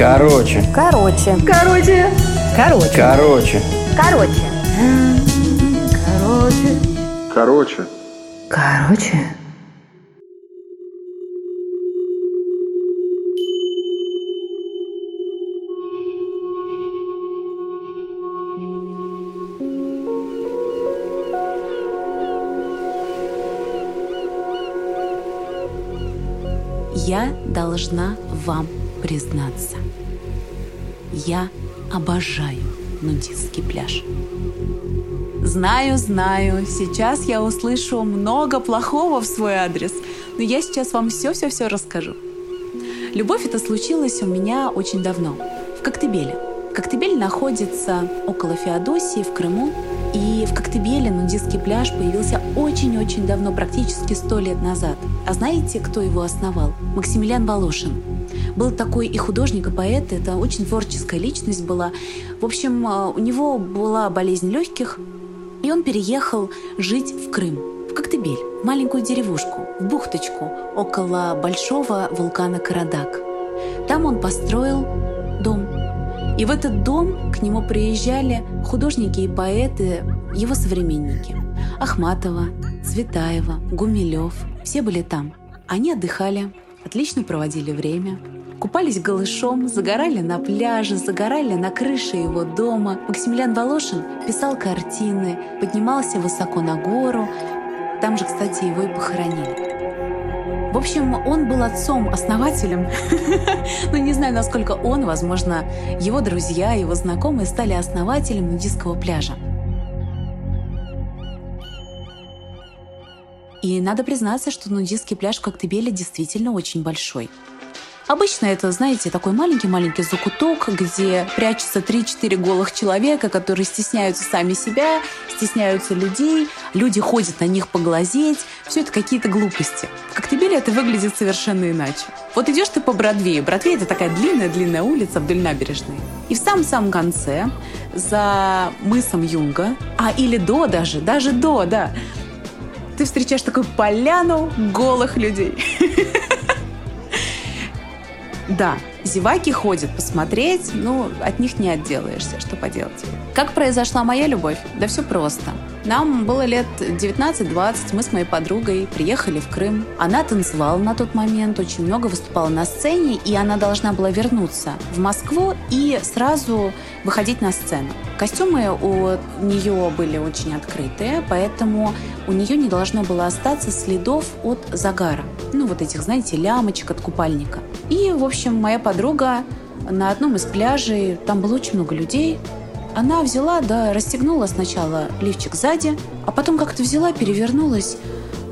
Короче. Короче. Короче. Короче. Короче. Короче. Короче. Короче. Короче. Я должна вам признаться. Я обожаю нудистский пляж. Знаю, знаю, сейчас я услышу много плохого в свой адрес, но я сейчас вам все-все-все расскажу. Любовь это случилась у меня очень давно, в Коктебеле. Коктебель находится около Феодосии в Крыму, и в Коктебеле нудистский пляж появился очень-очень давно, практически сто лет назад. А знаете, кто его основал? Максимилиан Волошин. Был такой и художник, и поэт, это очень творческая личность была. В общем, у него была болезнь легких, и он переехал жить в Крым, в Коктебель, в маленькую деревушку, в бухточку около большого вулкана Карадак. Там он построил дом. И в этот дом к нему приезжали художники и поэты, его современники. Ахматова, Цветаева, Гумилев. Все были там. Они отдыхали, отлично проводили время, купались голышом, загорали на пляже, загорали на крыше его дома. Максимилиан Волошин писал картины, поднимался высоко на гору. Там же, кстати, его и похоронили. В общем, он был отцом-основателем. ну, не знаю, насколько он, возможно, его друзья, его знакомые стали основателем нудистского пляжа. И надо признаться, что нудистский пляж в Коктебеле действительно очень большой. Обычно это, знаете, такой маленький-маленький закуток, где прячутся 3-4 голых человека, которые стесняются сами себя, стесняются людей, люди ходят на них поглазеть. Все это какие-то глупости. В Коктебеле это выглядит совершенно иначе. Вот идешь ты по Бродвею. Бродвей — это такая длинная-длинная улица вдоль набережной. И в самом-самом конце, за мысом Юнга, а или до даже, даже до, да, ты встречаешь такую поляну голых людей. Да, зеваки ходят посмотреть, ну, от них не отделаешься, что поделать. Как произошла моя любовь? Да все просто. Нам было лет 19-20, мы с моей подругой приехали в Крым. Она танцевала на тот момент, очень много выступала на сцене, и она должна была вернуться в Москву и сразу выходить на сцену. Костюмы у нее были очень открытые, поэтому у нее не должно было остаться следов от загара. Ну, вот этих, знаете, лямочек от купальника. И, в общем, моя подруга на одном из пляжей, там было очень много людей, она взяла, да, расстегнула сначала лифчик сзади, а потом как-то взяла, перевернулась.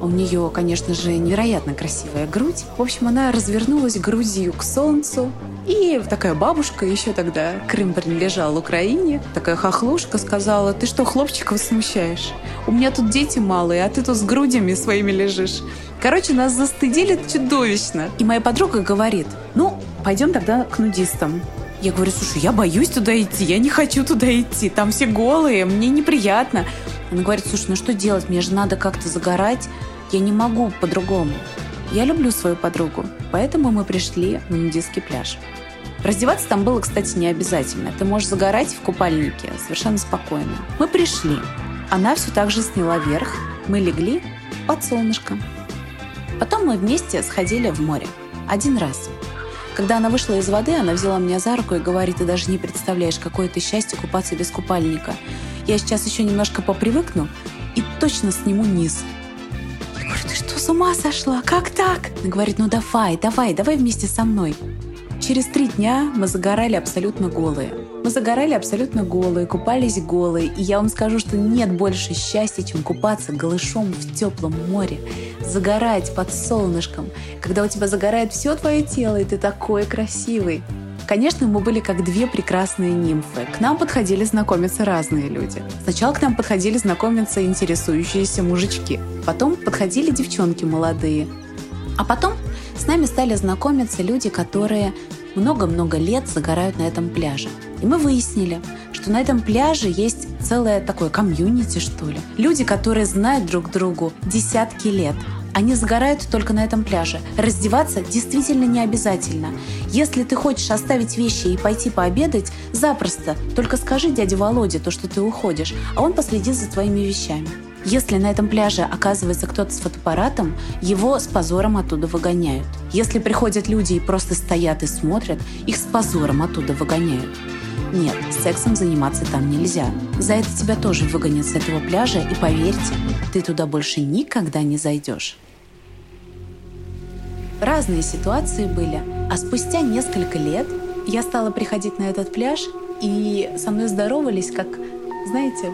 У нее, конечно же, невероятно красивая грудь. В общем, она развернулась грудью к солнцу. И такая бабушка, еще тогда Крым принадлежал Украине, такая хохлушка сказала, ты что, хлопчиков смущаешь? У меня тут дети малые, а ты тут с грудями своими лежишь. Короче, нас застыдили чудовищно. И моя подруга говорит, ну, пойдем тогда к нудистам. Я говорю, слушай, я боюсь туда идти, я не хочу туда идти, там все голые, мне неприятно. Она говорит, слушай, ну что делать, мне же надо как-то загорать, я не могу по-другому. Я люблю свою подругу, поэтому мы пришли на нудистский пляж. Раздеваться там было, кстати, не обязательно. Ты можешь загорать в купальнике совершенно спокойно. Мы пришли. Она все так же сняла верх. Мы легли под солнышко. Потом мы вместе сходили в море. Один раз. Когда она вышла из воды, она взяла меня за руку и говорит, ты даже не представляешь, какое это счастье купаться без купальника. Я сейчас еще немножко попривыкну и точно сниму низ. Я говорю, ты что, с ума сошла? Как так? Она говорит, ну давай, давай, давай вместе со мной. Через три дня мы загорали абсолютно голые. Мы загорали абсолютно голые, купались голые. И я вам скажу, что нет больше счастья, чем купаться голышом в теплом море. Загорать под солнышком, когда у тебя загорает все твое тело, и ты такой красивый. Конечно, мы были как две прекрасные нимфы. К нам подходили знакомиться разные люди. Сначала к нам подходили знакомиться интересующиеся мужички. Потом подходили девчонки молодые. А потом с нами стали знакомиться люди, которые много-много лет загорают на этом пляже. И мы выяснили, что на этом пляже есть целое такое комьюнити, что ли. Люди, которые знают друг другу десятки лет. они загорают только на этом пляже. Раздеваться действительно не обязательно. Если ты хочешь оставить вещи и пойти пообедать, запросто. Только скажи дяде Володе то, что ты уходишь, а он последит за твоими вещами. Если на этом пляже оказывается кто-то с фотоаппаратом, его с позором оттуда выгоняют. Если приходят люди и просто стоят и смотрят, их с позором оттуда выгоняют. Нет, сексом заниматься там нельзя. За это тебя тоже выгонят с этого пляжа, и поверьте, ты туда больше никогда не зайдешь. Разные ситуации были, а спустя несколько лет я стала приходить на этот пляж, и со мной здоровались, как, знаете,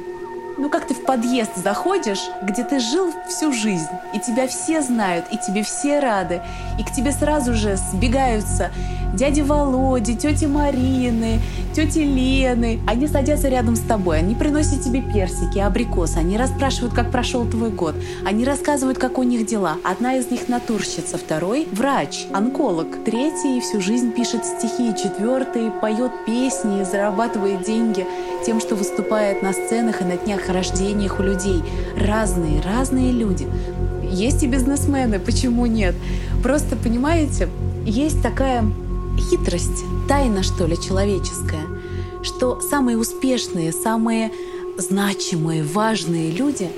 ну как ты в подъезд заходишь, где ты жил всю жизнь, и тебя все знают, и тебе все рады, и к тебе сразу же сбегаются дяди Володи, тети Марины, тети Лены. Они садятся рядом с тобой, они приносят тебе персики, абрикосы, они расспрашивают, как прошел твой год, они рассказывают, как у них дела. Одна из них натурщица, второй – врач, онколог, третий всю жизнь пишет стихи, четвертый поет песни, зарабатывает деньги тем, что выступает на сценах и на днях рождениях у людей. Разные, разные люди. Есть и бизнесмены, почему нет? Просто, понимаете, есть такая хитрость, тайна, что ли, человеческая, что самые успешные, самые значимые, важные люди,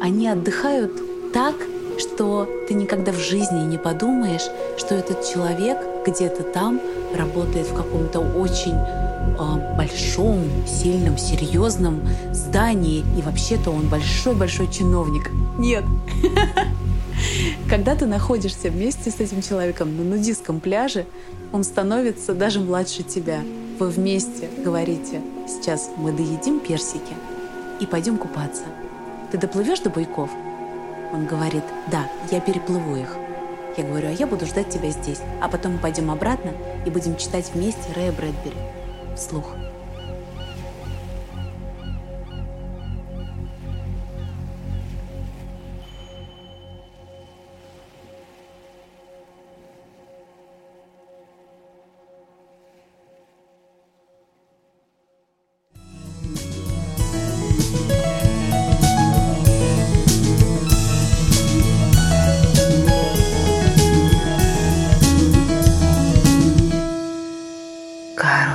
они отдыхают так, что ты никогда в жизни не подумаешь, что этот человек где-то там работает в каком-то очень э, большом, сильном, серьезном здании, и вообще-то он большой-большой чиновник. Нет. Когда ты находишься вместе с этим человеком на нудистском пляже, он становится даже младше тебя. Вы вместе говорите, сейчас мы доедим персики и пойдем купаться. Ты доплывешь до буйков? Он говорит, да, я переплыву их. Я говорю, а я буду ждать тебя здесь. А потом мы пойдем обратно и будем читать вместе Рэя Брэдбери. Вслух.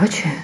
Короче,